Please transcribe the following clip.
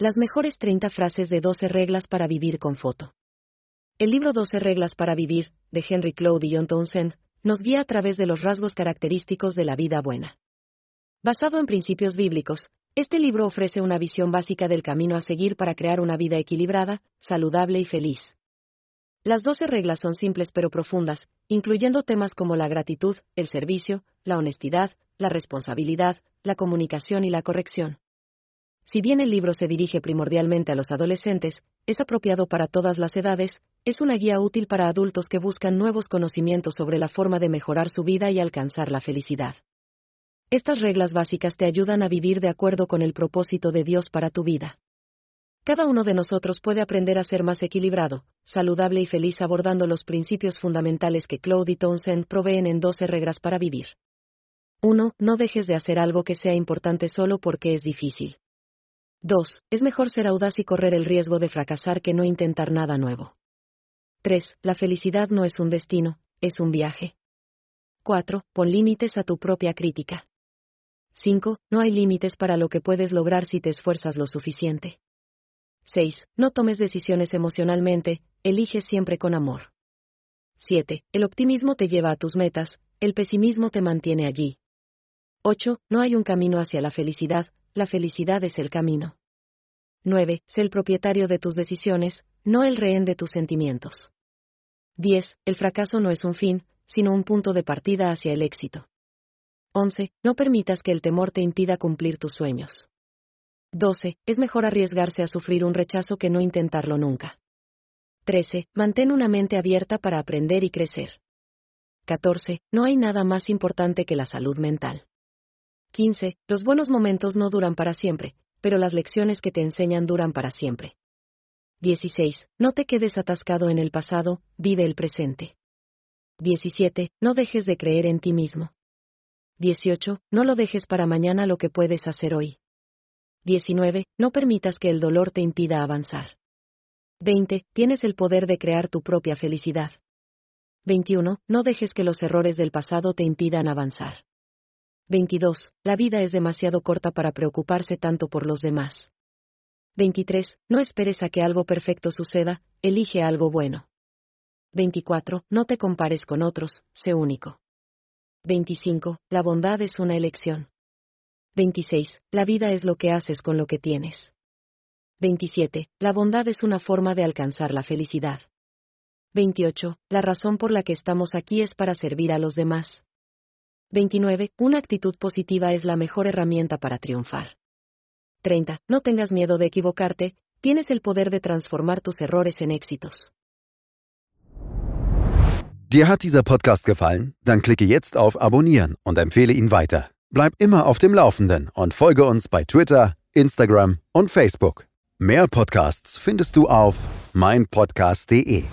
Las mejores 30 frases de 12 reglas para vivir con foto. El libro 12 reglas para vivir, de Henry Cloud y John Townsend, nos guía a través de los rasgos característicos de la vida buena. Basado en principios bíblicos, este libro ofrece una visión básica del camino a seguir para crear una vida equilibrada, saludable y feliz. Las 12 reglas son simples pero profundas, incluyendo temas como la gratitud, el servicio, la honestidad, la responsabilidad, la comunicación y la corrección. Si bien el libro se dirige primordialmente a los adolescentes, es apropiado para todas las edades, es una guía útil para adultos que buscan nuevos conocimientos sobre la forma de mejorar su vida y alcanzar la felicidad. Estas reglas básicas te ayudan a vivir de acuerdo con el propósito de Dios para tu vida. Cada uno de nosotros puede aprender a ser más equilibrado, saludable y feliz abordando los principios fundamentales que Claude y Townsend proveen en 12 reglas para vivir. 1. No dejes de hacer algo que sea importante solo porque es difícil. 2. Es mejor ser audaz y correr el riesgo de fracasar que no intentar nada nuevo. 3. La felicidad no es un destino, es un viaje. 4. Pon límites a tu propia crítica. 5. No hay límites para lo que puedes lograr si te esfuerzas lo suficiente. 6. No tomes decisiones emocionalmente, elige siempre con amor. 7. El optimismo te lleva a tus metas, el pesimismo te mantiene allí. 8. No hay un camino hacia la felicidad, la felicidad es el camino. 9. Sé el propietario de tus decisiones, no el rehén de tus sentimientos. 10. El fracaso no es un fin, sino un punto de partida hacia el éxito. 11. No permitas que el temor te impida cumplir tus sueños. 12. Es mejor arriesgarse a sufrir un rechazo que no intentarlo nunca. 13. Mantén una mente abierta para aprender y crecer. 14. No hay nada más importante que la salud mental. 15. Los buenos momentos no duran para siempre, pero las lecciones que te enseñan duran para siempre. 16. No te quedes atascado en el pasado, vive el presente. 17. No dejes de creer en ti mismo. 18. No lo dejes para mañana lo que puedes hacer hoy. 19. No permitas que el dolor te impida avanzar. 20. Tienes el poder de crear tu propia felicidad. 21. No dejes que los errores del pasado te impidan avanzar. 22. La vida es demasiado corta para preocuparse tanto por los demás. 23. No esperes a que algo perfecto suceda, elige algo bueno. 24. No te compares con otros, sé único. 25. La bondad es una elección. 26. La vida es lo que haces con lo que tienes. 27. La bondad es una forma de alcanzar la felicidad. 28. La razón por la que estamos aquí es para servir a los demás. 29. Una actitud positiva es la mejor herramienta para triunfar. 30. No tengas miedo de equivocarte, tienes el poder de transformar tus errores en éxitos. Dir hat dieser Podcast gefallen? Dann klicke jetzt auf Abonnieren und empfehle ihn weiter. Bleib immer auf dem Laufenden und folge uns bei Twitter, Instagram und Facebook. Mehr Podcasts findest du auf meinpodcast.de.